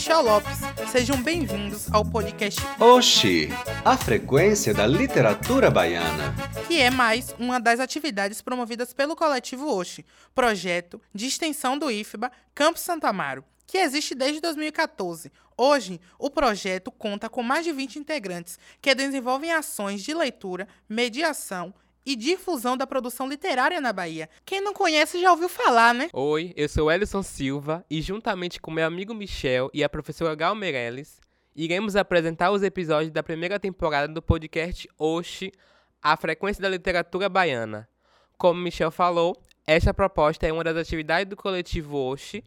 Michel Lopes. Sejam bem-vindos ao podcast Oxi, a frequência da literatura baiana. Que é mais uma das atividades promovidas pelo coletivo Oxi, projeto de extensão do IFBA Campus Santo Amaro, que existe desde 2014. Hoje, o projeto conta com mais de 20 integrantes que desenvolvem ações de leitura, mediação e difusão da produção literária na Bahia. Quem não conhece já ouviu falar, né? Oi, eu sou Ellison Silva e juntamente com meu amigo Michel e a professora Gal Meirelles, iremos apresentar os episódios da primeira temporada do podcast Oxi, a frequência da literatura baiana. Como Michel falou, esta proposta é uma das atividades do coletivo Oxi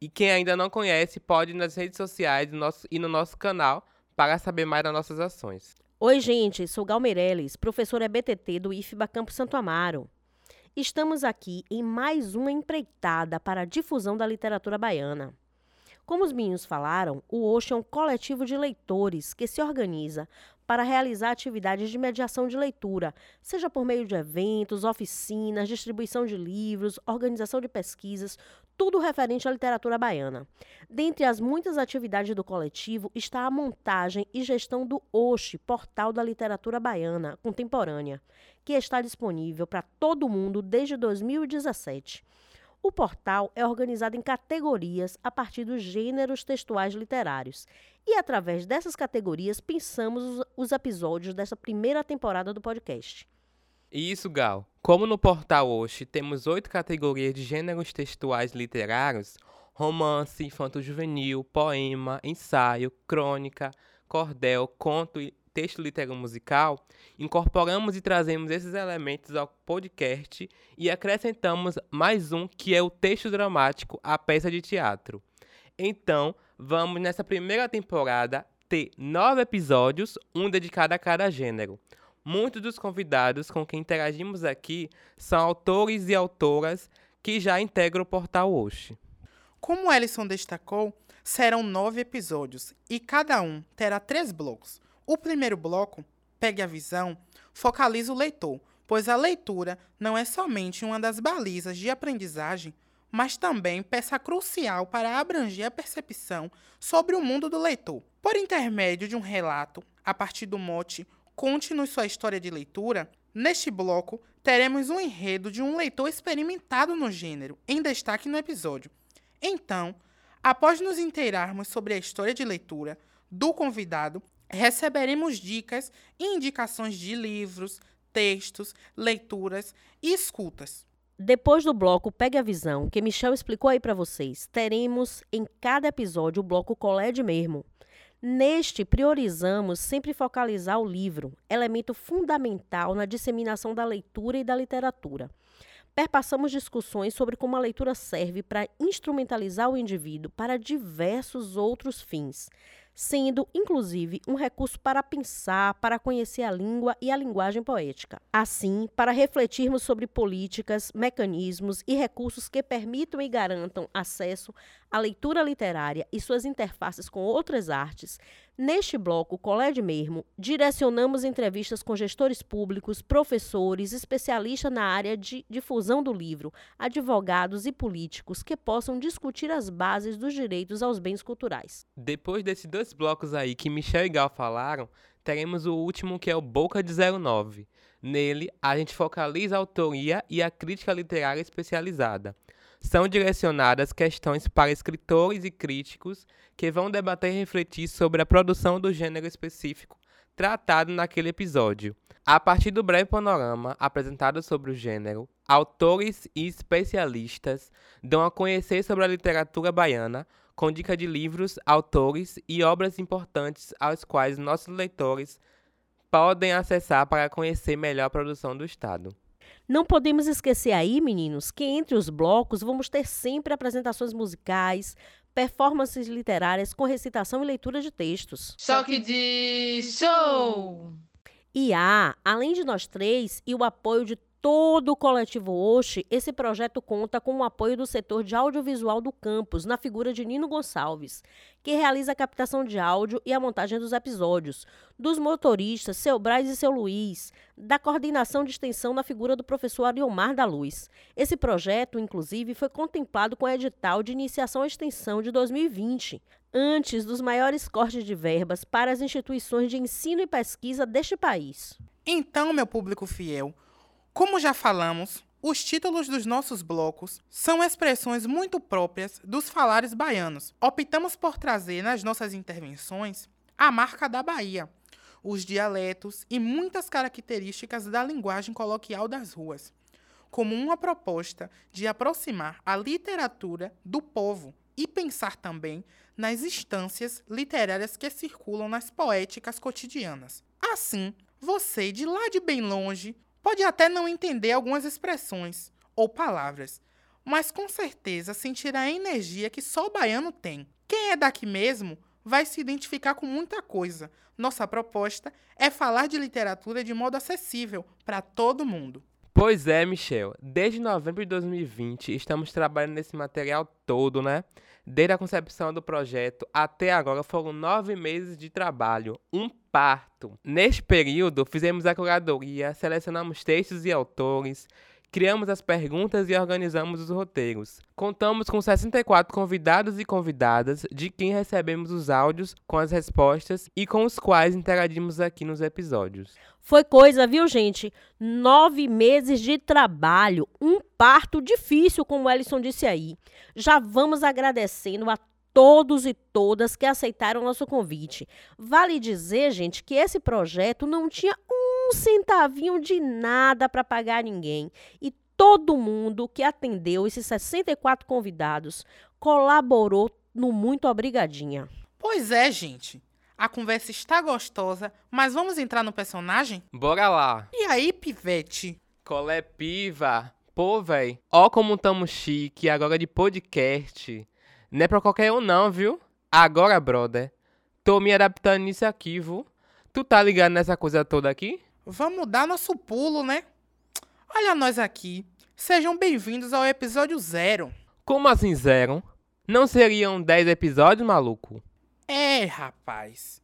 e quem ainda não conhece pode ir nas redes sociais e no nosso canal para saber mais das nossas ações. Oi, gente, sou Gal Meirelles, professora BTT do IFBA Campo Santo Amaro. Estamos aqui em mais uma empreitada para a difusão da literatura baiana. Como os meninos falaram, o Oxo é um coletivo de leitores que se organiza para realizar atividades de mediação de leitura, seja por meio de eventos, oficinas, distribuição de livros, organização de pesquisas, tudo referente à literatura baiana. Dentre as muitas atividades do coletivo está a montagem e gestão do OXE, Portal da Literatura Baiana Contemporânea, que está disponível para todo mundo desde 2017. O portal é organizado em categorias a partir dos gêneros textuais literários. E através dessas categorias pensamos os, os episódios dessa primeira temporada do podcast. Isso, Gal. Como no portal Oxi temos oito categorias de gêneros textuais literários: romance, infanto-juvenil, poema, ensaio, crônica, cordel, conto e texto literário musical, incorporamos e trazemos esses elementos ao podcast e acrescentamos mais um que é o texto dramático, a peça de teatro. Então, vamos nessa primeira temporada ter nove episódios, um dedicado a cada gênero. Muitos dos convidados com quem interagimos aqui são autores e autoras que já integram o portal Oxi. Como Ellison destacou, serão nove episódios e cada um terá três blocos. O primeiro bloco, Pegue a Visão, focaliza o leitor, pois a leitura não é somente uma das balizas de aprendizagem, mas também peça crucial para abranger a percepção sobre o mundo do leitor. Por intermédio de um relato, a partir do mote Conte-nos sua história de leitura. Neste bloco, teremos um enredo de um leitor experimentado no gênero, em destaque no episódio. Então, após nos inteirarmos sobre a história de leitura do convidado, receberemos dicas e indicações de livros, textos, leituras e escutas. Depois do bloco Pegue a Visão, que Michel explicou aí para vocês, teremos em cada episódio o bloco Colede mesmo, Neste, priorizamos sempre focalizar o livro, elemento fundamental na disseminação da leitura e da literatura. Perpassamos discussões sobre como a leitura serve para instrumentalizar o indivíduo para diversos outros fins, sendo, inclusive, um recurso para pensar, para conhecer a língua e a linguagem poética. Assim, para refletirmos sobre políticas, mecanismos e recursos que permitam e garantam acesso à leitura literária e suas interfaces com outras artes, Neste bloco, Colégio Mesmo, direcionamos entrevistas com gestores públicos, professores, especialistas na área de difusão do livro, advogados e políticos que possam discutir as bases dos direitos aos bens culturais. Depois desses dois blocos aí que Michel e Gal falaram, teremos o último que é o Boca de 09. Nele, a gente focaliza a autoria e a crítica literária especializada são direcionadas questões para escritores e críticos que vão debater e refletir sobre a produção do gênero específico tratado naquele episódio. A partir do breve panorama apresentado sobre o gênero, autores e especialistas dão a conhecer sobre a literatura baiana, com dica de livros, autores e obras importantes aos quais nossos leitores podem acessar para conhecer melhor a produção do Estado. Não podemos esquecer aí, meninos, que entre os blocos vamos ter sempre apresentações musicais, performances literárias com recitação e leitura de textos. Choque de show! E há, além de nós três e o apoio de todo o coletivo Oxe, esse projeto conta com o apoio do setor de audiovisual do campus, na figura de Nino Gonçalves, que realiza a captação de áudio e a montagem dos episódios, dos motoristas Seu Braz e Seu Luiz, da coordenação de extensão na figura do professor Ariomar da Luz. Esse projeto, inclusive, foi contemplado com o edital de iniciação à extensão de 2020, antes dos maiores cortes de verbas para as instituições de ensino e pesquisa deste país. Então, meu público fiel, como já falamos, os títulos dos nossos blocos são expressões muito próprias dos falares baianos. Optamos por trazer nas nossas intervenções a marca da Bahia, os dialetos e muitas características da linguagem coloquial das ruas, como uma proposta de aproximar a literatura do povo e pensar também nas instâncias literárias que circulam nas poéticas cotidianas. Assim, você, de lá de bem longe, pode até não entender algumas expressões ou palavras, mas com certeza sentirá a energia que só o baiano tem. Quem é daqui mesmo vai se identificar com muita coisa. Nossa proposta é falar de literatura de modo acessível para todo mundo. Pois é, Michel. Desde novembro de 2020 estamos trabalhando nesse material todo, né? Desde a concepção do projeto até agora foram nove meses de trabalho, um parto. Neste período, fizemos a curadoria, selecionamos textos e autores, criamos as perguntas e organizamos os roteiros. Contamos com 64 convidados e convidadas, de quem recebemos os áudios com as respostas e com os quais interagimos aqui nos episódios. Foi coisa, viu, gente? Nove meses de trabalho, um parto difícil, como o Ellison disse aí. Já vamos agradecendo a todos e todas que aceitaram nosso convite. Vale dizer, gente, que esse projeto não tinha um centavinho de nada para pagar ninguém. E todo mundo que atendeu esses 64 convidados colaborou no Muito Obrigadinha. Pois é, gente. A conversa está gostosa, mas vamos entrar no personagem? Bora lá. E aí, pivete? Colé piva. Pô, véi. Ó como tamo chique, agora de podcast. Não é pra qualquer um não, viu? Agora, brother, tô me adaptando nisso aqui, viu? Tu tá ligado nessa coisa toda aqui? Vamos dar nosso pulo, né? Olha nós aqui. Sejam bem-vindos ao episódio zero. Como assim zero? Não seriam 10 episódios, maluco? É, rapaz.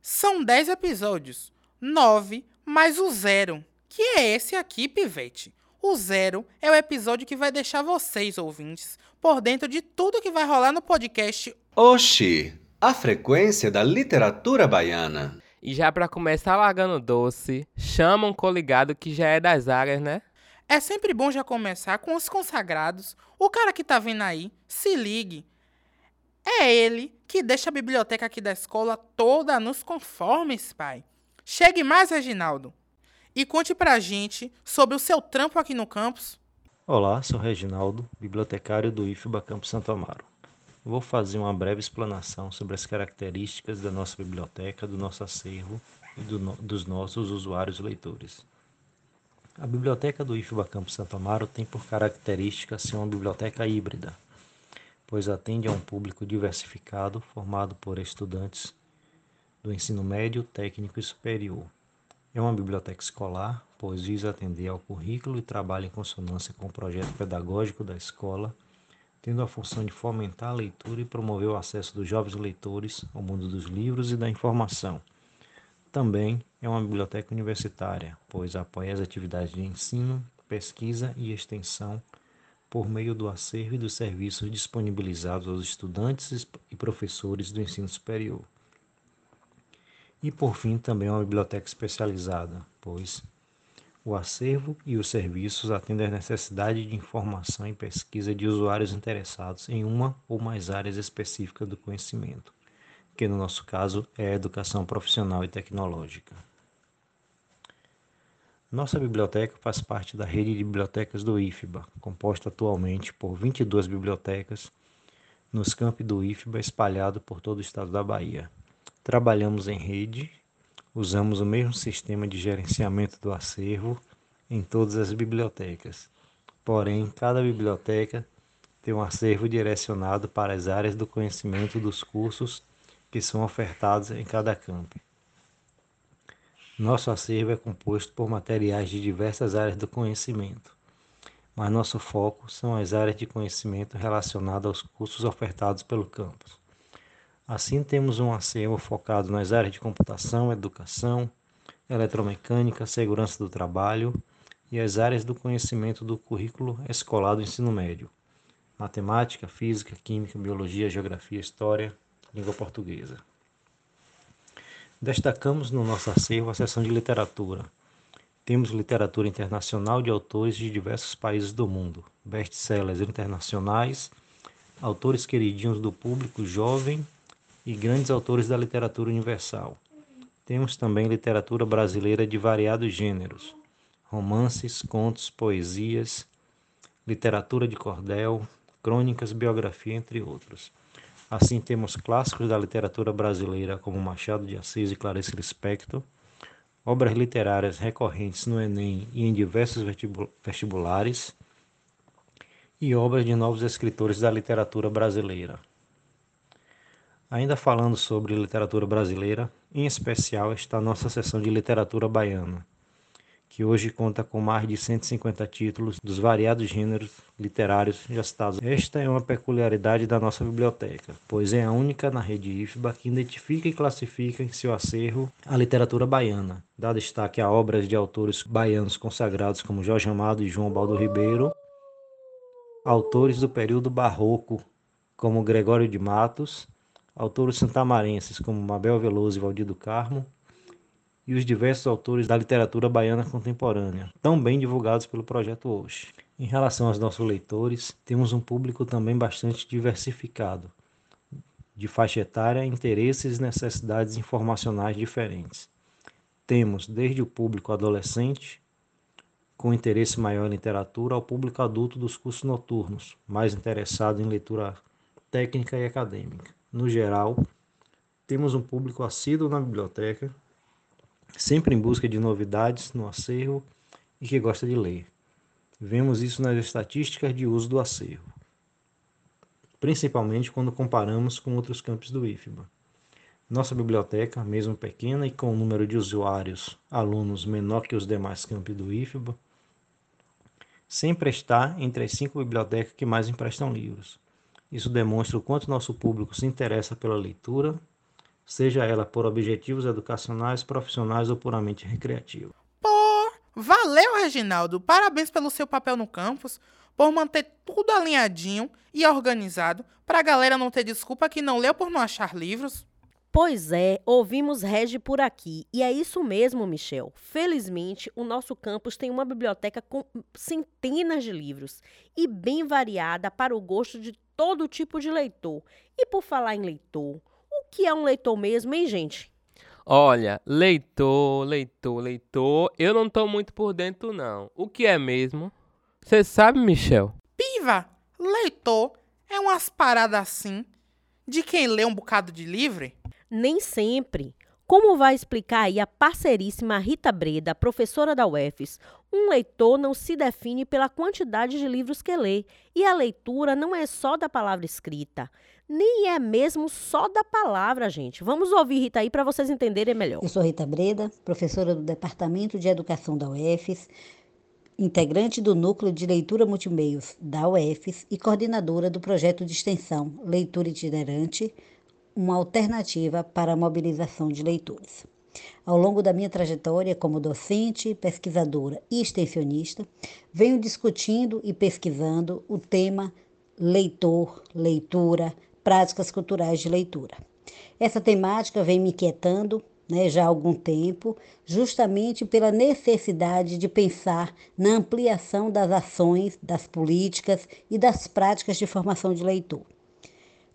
São 10 episódios. 9 mais o zero. Que é esse aqui, pivete. O zero é o episódio que vai deixar vocês, ouvintes, por dentro de tudo que vai rolar no podcast. Oxi, a frequência da literatura baiana. E já pra começar largando doce, chama um coligado que já é das áreas, né? É sempre bom já começar com os consagrados. O cara que tá vindo aí, se ligue. É ele que deixa a biblioteca aqui da escola toda nos conformes, pai. Chegue mais, Reginaldo. E conte pra gente sobre o seu trampo aqui no campus. Olá, sou Reginaldo, bibliotecário do IFBA Campo Santo Amaro. Vou fazer uma breve explanação sobre as características da nossa biblioteca, do nosso acervo e do no dos nossos usuários leitores. A biblioteca do IFBA Campo Santo Amaro tem por característica ser uma biblioteca híbrida, pois atende a um público diversificado formado por estudantes do ensino médio, técnico e superior é uma biblioteca escolar, pois visa atender ao currículo e trabalha em consonância com o projeto pedagógico da escola, tendo a função de fomentar a leitura e promover o acesso dos jovens leitores ao mundo dos livros e da informação. Também é uma biblioteca universitária, pois apoia as atividades de ensino, pesquisa e extensão por meio do acervo e dos serviços disponibilizados aos estudantes e professores do ensino superior. E por fim, também uma biblioteca especializada, pois o acervo e os serviços atendem às necessidades de informação e pesquisa de usuários interessados em uma ou mais áreas específicas do conhecimento, que no nosso caso é a educação profissional e tecnológica. Nossa biblioteca faz parte da rede de bibliotecas do IFBA, composta atualmente por 22 bibliotecas nos campi do IFBA espalhado por todo o estado da Bahia. Trabalhamos em rede, usamos o mesmo sistema de gerenciamento do acervo em todas as bibliotecas. Porém, cada biblioteca tem um acervo direcionado para as áreas do conhecimento dos cursos que são ofertados em cada campo. Nosso acervo é composto por materiais de diversas áreas do conhecimento, mas nosso foco são as áreas de conhecimento relacionadas aos cursos ofertados pelo campus. Assim, temos um acervo focado nas áreas de computação, educação, eletromecânica, segurança do trabalho e as áreas do conhecimento do currículo escolar do ensino médio: matemática, física, química, biologia, geografia, história, língua portuguesa. Destacamos no nosso acervo a seção de literatura. Temos literatura internacional de autores de diversos países do mundo, best-sellers internacionais, autores queridinhos do público jovem e grandes autores da literatura universal. Temos também literatura brasileira de variados gêneros, romances, contos, poesias, literatura de cordel, crônicas, biografia, entre outros. Assim, temos clássicos da literatura brasileira como Machado de Assis e Clarice Lispector, obras literárias recorrentes no Enem e em diversos vestibulares, e obras de novos escritores da literatura brasileira. Ainda falando sobre literatura brasileira, em especial está a nossa seção de literatura baiana, que hoje conta com mais de 150 títulos dos variados gêneros literários já citados. Esta é uma peculiaridade da nossa biblioteca, pois é a única na rede IFBA que identifica e classifica em seu acervo a literatura baiana, dá destaque a obras de autores baianos consagrados como Jorge Amado e João Baldo Ribeiro, autores do período barroco como Gregório de Matos, autores santamarenses como Mabel Veloso e Valdir do Carmo, e os diversos autores da literatura baiana contemporânea, tão bem divulgados pelo Projeto Hoje. Em relação aos nossos leitores, temos um público também bastante diversificado, de faixa etária, interesses e necessidades informacionais diferentes. Temos desde o público adolescente, com interesse maior em literatura, ao público adulto dos cursos noturnos, mais interessado em leitura técnica e acadêmica. No geral, temos um público assíduo na biblioteca sempre em busca de novidades no acervo e que gosta de ler. Vemos isso nas estatísticas de uso do acervo, principalmente quando comparamos com outros campos do IFBA. Nossa biblioteca, mesmo pequena e com um número de usuários, alunos menor que os demais campos do IFBA, sempre está entre as cinco bibliotecas que mais emprestam livros. Isso demonstra o quanto nosso público se interessa pela leitura seja ela por objetivos educacionais, profissionais ou puramente recreativos. Pô, valeu, Reginaldo. Parabéns pelo seu papel no campus, por manter tudo alinhadinho e organizado, para a galera não ter desculpa que não leu por não achar livros. Pois é, ouvimos Regi por aqui. E é isso mesmo, Michel. Felizmente, o nosso campus tem uma biblioteca com centenas de livros e bem variada para o gosto de todo tipo de leitor. E por falar em leitor, que é um leitor mesmo, hein, gente? Olha, leitor, leitor, leitor, eu não tô muito por dentro, não. O que é mesmo? Você sabe, Michel? Piva, leitor é umas paradas assim de quem lê um bocado de livre? Nem sempre. Como vai explicar aí a parceiríssima Rita Breda, professora da UFES, um leitor não se define pela quantidade de livros que lê, e a leitura não é só da palavra escrita nem é mesmo só da palavra, gente. Vamos ouvir Rita aí para vocês entenderem melhor. Eu sou Rita Breda, professora do Departamento de Educação da UFES, integrante do Núcleo de Leitura Multimeios da UFES e coordenadora do projeto de extensão Leitura Itinerante, uma alternativa para a mobilização de leitores. Ao longo da minha trajetória como docente, pesquisadora e extensionista, venho discutindo e pesquisando o tema leitor, leitura, práticas culturais de leitura. Essa temática vem me inquietando né, já há algum tempo, justamente pela necessidade de pensar na ampliação das ações, das políticas e das práticas de formação de leitor.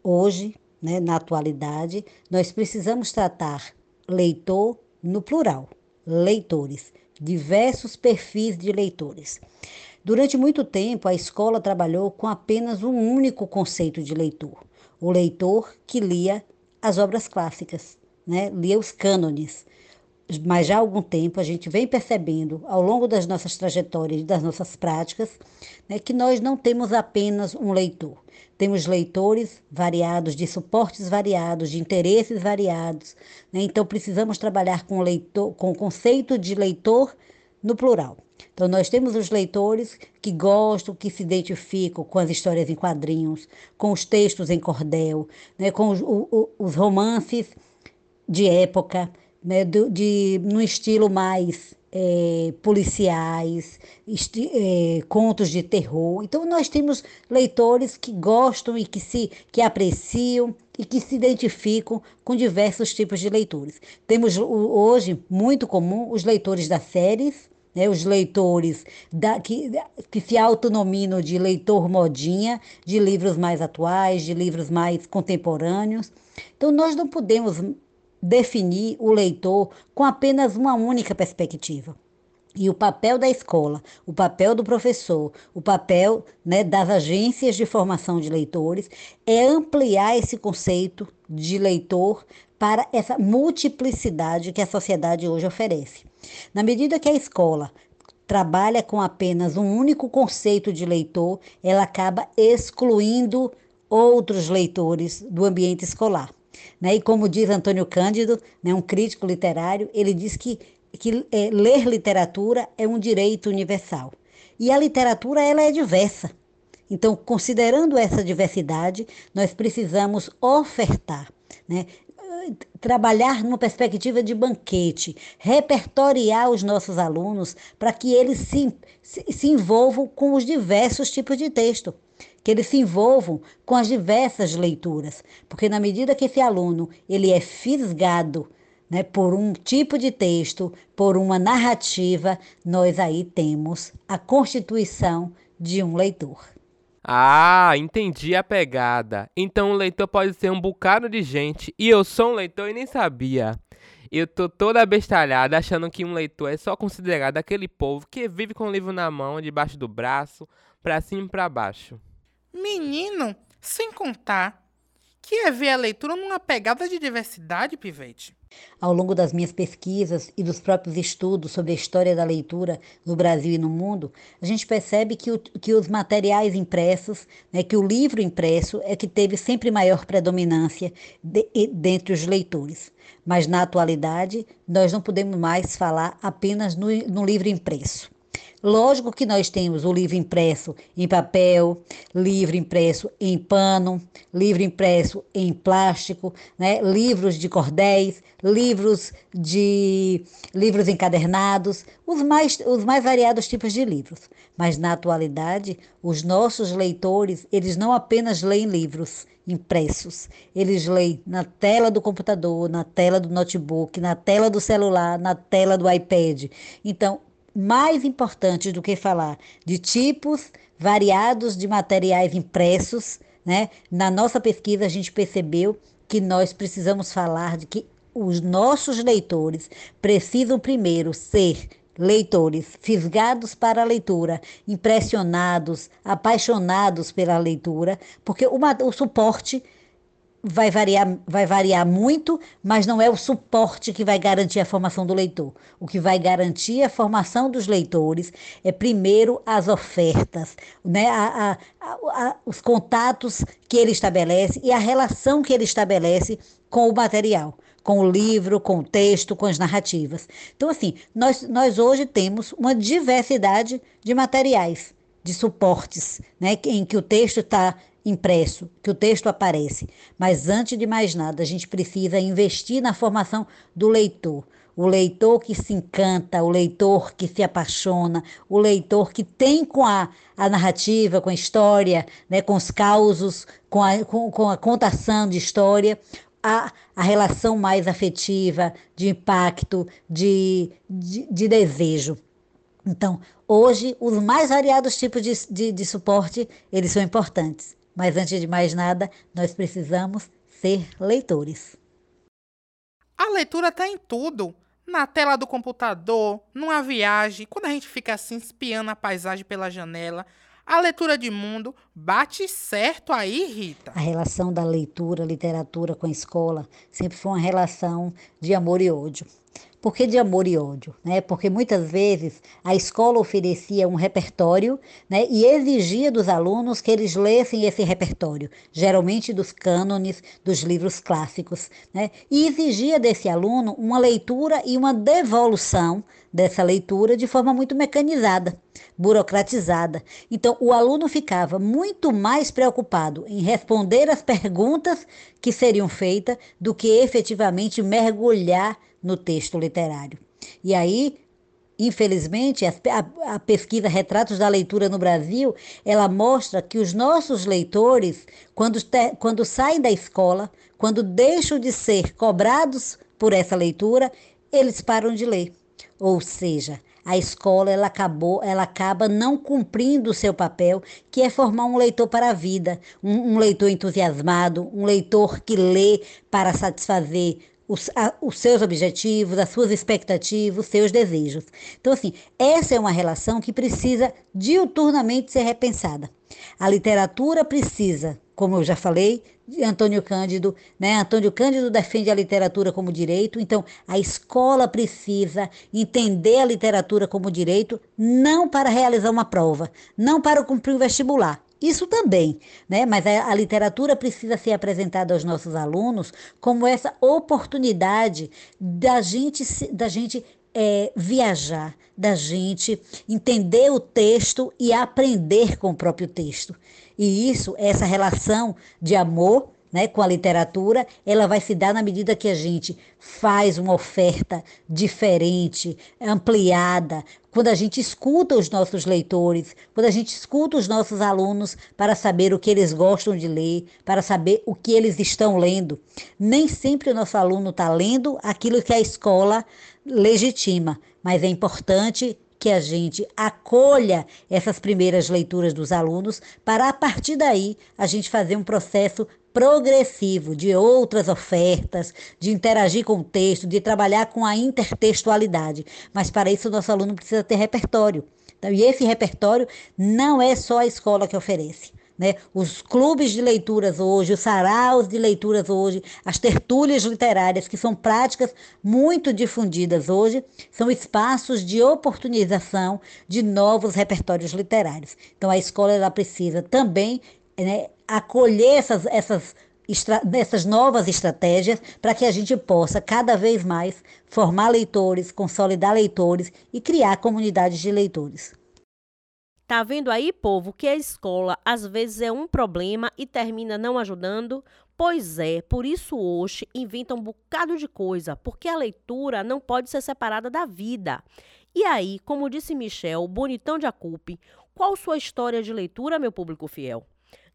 Hoje, né, na atualidade, nós precisamos tratar leitor no plural, leitores, diversos perfis de leitores. Durante muito tempo, a escola trabalhou com apenas um único conceito de leitor, o leitor que lia as obras clássicas, né? lia os cânones. Mas já há algum tempo a gente vem percebendo, ao longo das nossas trajetórias e das nossas práticas, né, que nós não temos apenas um leitor. Temos leitores variados, de suportes variados, de interesses variados. Né? Então precisamos trabalhar com, leitor, com o conceito de leitor no plural. Então, nós temos os leitores que gostam, que se identificam com as histórias em quadrinhos, com os textos em cordel, né, com os, o, os romances de época, né, do, de, no estilo mais é, policiais, é, contos de terror. Então nós temos leitores que gostam e que se que apreciam e que se identificam com diversos tipos de leitores. Temos hoje muito comum os leitores das séries, né, os leitores da, que, que se autonominam de leitor modinha, de livros mais atuais, de livros mais contemporâneos. Então, nós não podemos definir o leitor com apenas uma única perspectiva. E o papel da escola, o papel do professor, o papel né, das agências de formação de leitores é ampliar esse conceito de leitor para essa multiplicidade que a sociedade hoje oferece. Na medida que a escola trabalha com apenas um único conceito de leitor, ela acaba excluindo outros leitores do ambiente escolar. Né? E como diz Antônio Cândido, né, um crítico literário, ele diz que, que é, ler literatura é um direito universal. E a literatura ela é diversa. Então, considerando essa diversidade, nós precisamos ofertar, né? trabalhar numa perspectiva de banquete, repertoriar os nossos alunos para que eles se, se, se envolvam com os diversos tipos de texto que eles se envolvam com as diversas leituras, porque na medida que esse aluno ele é fisgado né, por um tipo de texto, por uma narrativa, nós aí temos a constituição de um leitor. Ah, entendi a pegada. Então o leitor pode ser um bocado de gente e eu sou um leitor e nem sabia. Eu tô toda bestalhada achando que um leitor é só considerado aquele povo que vive com o livro na mão, debaixo do braço, pra cima e pra baixo. Menino, sem contar que é ver a leitura numa pegada de diversidade, Pivete. Ao longo das minhas pesquisas e dos próprios estudos sobre a história da leitura no Brasil e no mundo, a gente percebe que, o, que os materiais impressos, né, que o livro impresso é que teve sempre maior predominância de, dentre os leitores. Mas na atualidade, nós não podemos mais falar apenas no, no livro impresso. Lógico que nós temos o livro impresso em papel, livro impresso em pano, livro impresso em plástico, né? livros de cordéis, livros de livros encadernados, os mais, os mais variados tipos de livros. Mas na atualidade, os nossos leitores, eles não apenas leem livros impressos, eles leem na tela do computador, na tela do notebook, na tela do celular, na tela do iPad. Então, mais importantes do que falar de tipos variados de materiais impressos, né? Na nossa pesquisa a gente percebeu que nós precisamos falar de que os nossos leitores precisam primeiro ser leitores fisgados para a leitura, impressionados, apaixonados pela leitura, porque uma, o suporte vai variar, vai variar muito, mas não é o suporte que vai garantir a formação do leitor. O que vai garantir a formação dos leitores é primeiro as ofertas, né? A, a, a, os contatos que ele estabelece e a relação que ele estabelece com o material com o livro, com o texto, com as narrativas. Então, assim, nós, nós hoje temos uma diversidade de materiais, de suportes, né, em que o texto está impresso, que o texto aparece. Mas antes de mais nada, a gente precisa investir na formação do leitor. O leitor que se encanta, o leitor que se apaixona, o leitor que tem com a, a narrativa, com a história, né, com os causos, com a, com, com a contação de história, a, a relação mais afetiva, de impacto, de, de, de desejo. Então, hoje, os mais variados tipos de, de, de suporte, eles são importantes. Mas antes de mais nada, nós precisamos ser leitores. A leitura está em tudo. Na tela do computador, numa viagem, quando a gente fica assim espiando a paisagem pela janela. A leitura de mundo bate certo aí, Rita. A relação da leitura, literatura com a escola sempre foi uma relação de amor e ódio. Por que de amor e ódio? Né? Porque muitas vezes a escola oferecia um repertório né, e exigia dos alunos que eles lessem esse repertório, geralmente dos cânones, dos livros clássicos, né? e exigia desse aluno uma leitura e uma devolução dessa leitura de forma muito mecanizada, burocratizada. Então, o aluno ficava muito mais preocupado em responder as perguntas que seriam feitas do que efetivamente mergulhar no texto literário. E aí Infelizmente, a, a, a, pesquisa Retratos da Leitura no Brasil, ela mostra que os nossos leitores, quando, te, quando saem da escola, quando deixam de ser cobrados por essa leitura, eles param de ler. Ou seja, a escola ela acabou, ela acaba não cumprindo o seu papel, que é formar um leitor para a vida, um, um leitor entusiasmado, um leitor que lê para satisfazer os, a, os seus objetivos, as suas expectativas, os seus desejos. Então, assim, essa é uma relação que precisa diuturnamente ser repensada. A literatura precisa, como eu já falei, de Antônio Cândido, né? Antônio Cândido defende a literatura como direito, então a escola precisa entender a literatura como direito, não para realizar uma prova, não para cumprir o vestibular, isso também, né? Mas a, literatura precisa ser apresentada aos nossos alunos como essa oportunidade da gente, da gente é, viajar, da gente entender o texto e aprender com o próprio texto. E isso, essa relação de amor né, com a literatura, ela vai se dar na medida que a gente faz uma oferta diferente, ampliada, quando a gente escuta os nossos leitores, quando a gente escuta os nossos alunos para saber o que eles gostam de ler, para saber o que eles estão lendo. Nem sempre o nosso aluno está lendo aquilo que a escola legitima, mas é importante que a gente acolha essas primeiras leituras dos alunos para a partir daí a gente fazer um processo progressivo de outras ofertas, de interagir com o texto, de trabalhar com a intertextualidade. Mas para isso o nosso aluno precisa ter repertório. Então, e esse repertório não é só a escola que oferece. Né? Os clubes de leituras hoje, os saraus de leituras hoje, as tertúlias literárias, que são práticas muito difundidas hoje, são espaços de oportunização de novos repertórios literários. Então, a escola ela precisa também né, acolher essas, essas, essas novas estratégias para que a gente possa cada vez mais formar leitores, consolidar leitores e criar comunidades de leitores. Tá vendo aí, povo, que a escola às vezes é um problema e termina não ajudando? Pois é, por isso hoje inventa um bocado de coisa, porque a leitura não pode ser separada da vida. E aí, como disse Michel, bonitão de Acupe, qual sua história de leitura, meu público fiel?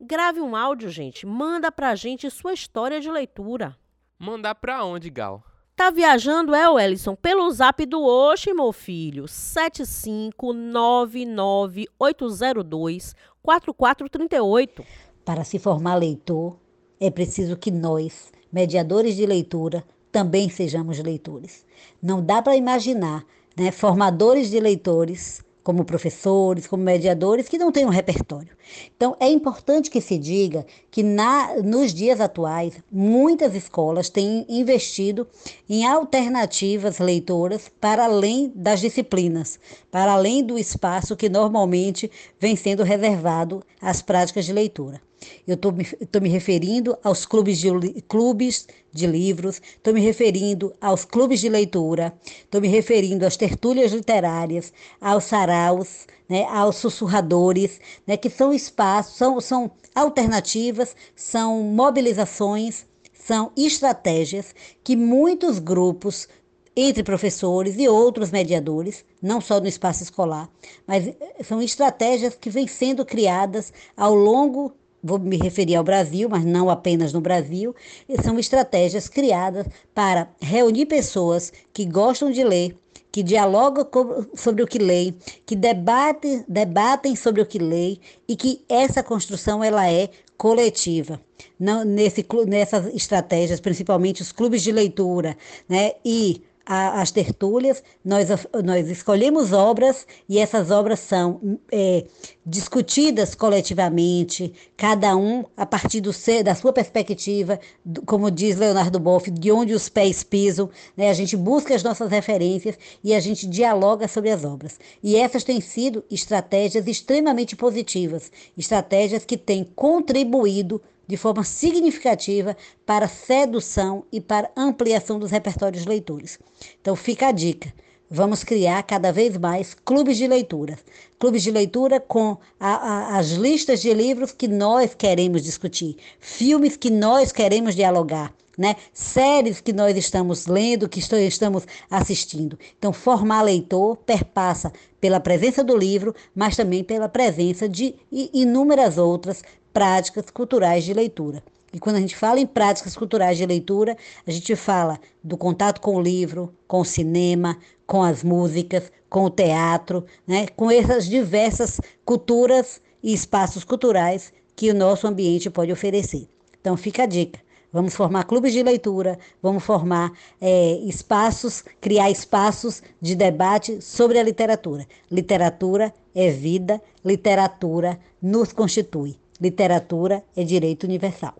Grave um áudio, gente. Manda pra gente sua história de leitura. Mandar pra onde, Gal? Tá viajando, é, Wellison? Pelo zap do Oxe, meu filho. 75998024438. Para se formar leitor, é preciso que nós, mediadores de leitura, também sejamos leitores. Não dá para imaginar, né, formadores de leitores como professores, como mediadores, que não têm um repertório. Então, é importante que se diga que na, nos dias atuais, muitas escolas têm investido em alternativas leitoras para além das disciplinas, para além do espaço que normalmente vem sendo reservado às práticas de leitura. Eu estou me, me referindo aos clubes de, clubes de livros, estou me referindo aos clubes de leitura, estou me referindo às tertúlias literárias, aos saraus, né, aos sussurradores, né, que são espaços, são, são alternativas, são mobilizações, são estratégias que muitos grupos entre professores e outros mediadores, não só no espaço escolar, mas são estratégias que vêm sendo criadas ao longo vou me referir ao Brasil, mas não apenas no Brasil, são estratégias criadas para reunir pessoas que gostam de ler, que dialogam sobre o que leem, que debatem, debatem sobre o que leem e que essa construção ela é coletiva. Não, nesse, nessas estratégias, principalmente os clubes de leitura, né, e a, as tertúlias, nós, nós escolhemos obras e essas obras são é, discutidas coletivamente, cada um a partir do ser, da sua perspectiva, do, como diz Leonardo Boff, de onde os pés pisam, né? a gente busca as nossas referências e a gente dialoga sobre as obras. E essas têm sido estratégias extremamente positivas, estratégias que têm contribuído de forma significativa para sedução e para ampliação dos repertórios de leitores. Então fica a dica. Vamos criar cada vez mais clubes de leitura. Clubes de leitura com a, a, as listas de livros que nós queremos discutir, filmes que nós queremos dialogar, né? Séries que nós estamos lendo, que estamos assistindo. Então, formar leitor perpassa pela presença do livro, mas também pela presença de inúmeras outras práticas culturais de leitura. E quando a gente fala em práticas culturais de leitura, a gente fala do contato com o livro, com o cinema, com as músicas, com o teatro, né? com essas diversas culturas e espaços culturais que o nosso ambiente pode oferecer. Então fica a dica. Vamos formar clubes de leitura, vamos formar é, espaços, criar espaços de debate sobre a literatura. Literatura é vida, literatura nos constitui. Literatura é direito universal.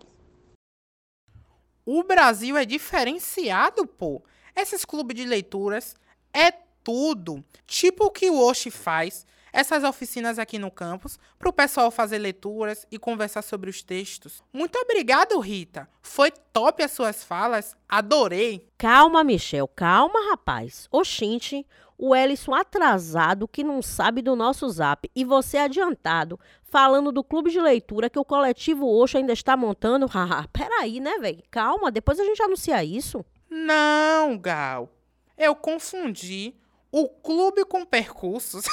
O Brasil é diferenciado, pô. Esses clubes de leituras é tudo. Tipo o que o Oshi faz, essas oficinas aqui no campus, para o pessoal fazer leituras e conversar sobre os textos. Muito obrigado, Rita. Foi top as suas falas. Adorei. Calma, Michel. Calma, rapaz. Oxinte, o Ellison atrasado que não sabe do nosso zap e você adiantado falando do clube de leitura que o coletivo Oxo ainda está montando. Haha, peraí, né, velho? Calma, depois a gente anuncia isso. Não, Gal. Eu confundi o clube com percursos.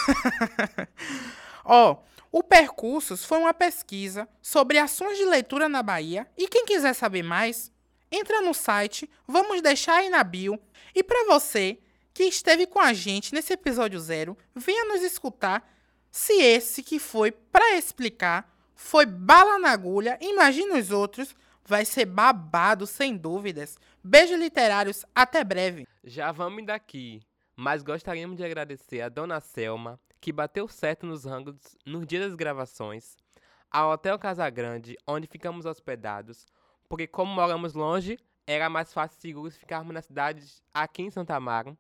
Ó, o Percursos foi uma pesquisa sobre ações de leitura na Bahia e quem quiser saber mais, entra no site, vamos deixar aí na bio. E para você que esteve com a gente nesse episódio zero, venha nos escutar se esse que foi para explicar foi bala na agulha, imagine os outros, vai ser babado sem dúvidas. Beijos literários, até breve. Já vamos daqui, mas gostaríamos de agradecer a dona Selma, que bateu certo nos rangos nos dias das gravações, ao Hotel Casagrande, onde ficamos hospedados, porque como moramos longe, era mais fácil e seguro ficarmos na cidade aqui em Santa Amaro.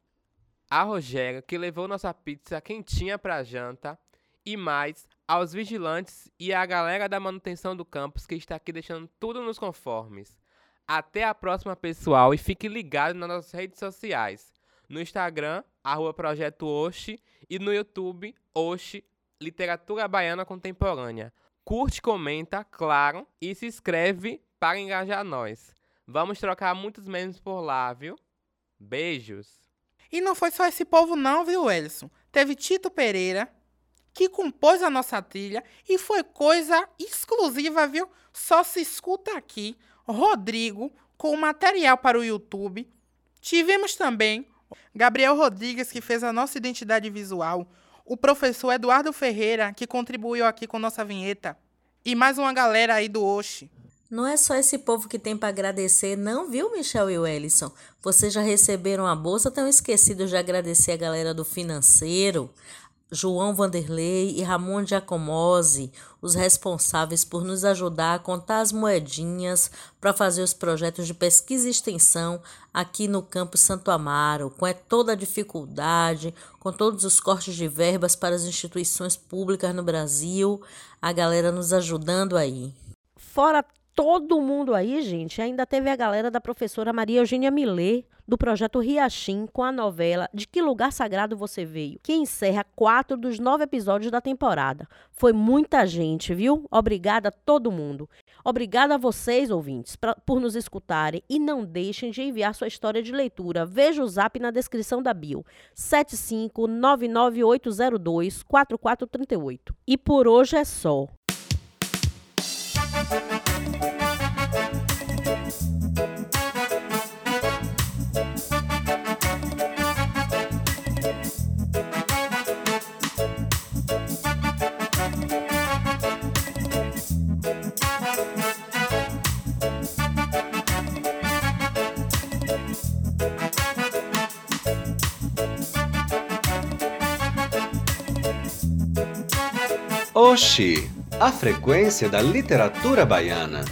A Rogério, que levou nossa pizza quentinha pra janta, e mais aos vigilantes e à galera da manutenção do campus que está aqui deixando tudo nos conformes. Até a próxima, pessoal, e fique ligado nas nossas redes sociais. No Instagram, arroba Projeto Oxi, e no YouTube, Oxi, Literatura Baiana Contemporânea. Curte, comenta, claro, e se inscreve para engajar nós. Vamos trocar muitos memes por lá, viu? Beijos! E não foi só esse povo não, viu, Elson? Teve Tito Pereira, que compôs a nossa trilha e foi coisa exclusiva, viu? Só se escuta aqui. Rodrigo, com material para o YouTube. Tivemos também Gabriel Rodrigues, que fez a nossa identidade visual. O professor Eduardo Ferreira, que contribuiu aqui com nossa vinheta. E mais uma galera aí do Oxi. Não é só esse povo que tem para agradecer, não, viu, Michel e Wellison? Vocês já receberam a bolsa, estão esquecidos de agradecer a galera do financeiro, João Vanderlei e Ramon Giacomozzi, os responsáveis por nos ajudar a contar as moedinhas para fazer os projetos de pesquisa e extensão aqui no Campo Santo Amaro, com é toda a dificuldade, com todos os cortes de verbas para as instituições públicas no Brasil, a galera nos ajudando aí. Fora todo mundo aí, gente, ainda teve a galera da professora Maria Eugênia Millet, do projeto Riachim, com a novela De Que Lugar Sagrado Você Veio, que encerra quatro dos nove episódios da temporada. Foi muita gente, viu? Obrigada a todo mundo. Obrigada a vocês, ouvintes, pra, por nos escutarem e não deixem de enviar sua história de leitura. Veja o zap na descrição da bio. 75998024438. E por hoje é só. Oxi, a frequência da literatura baiana.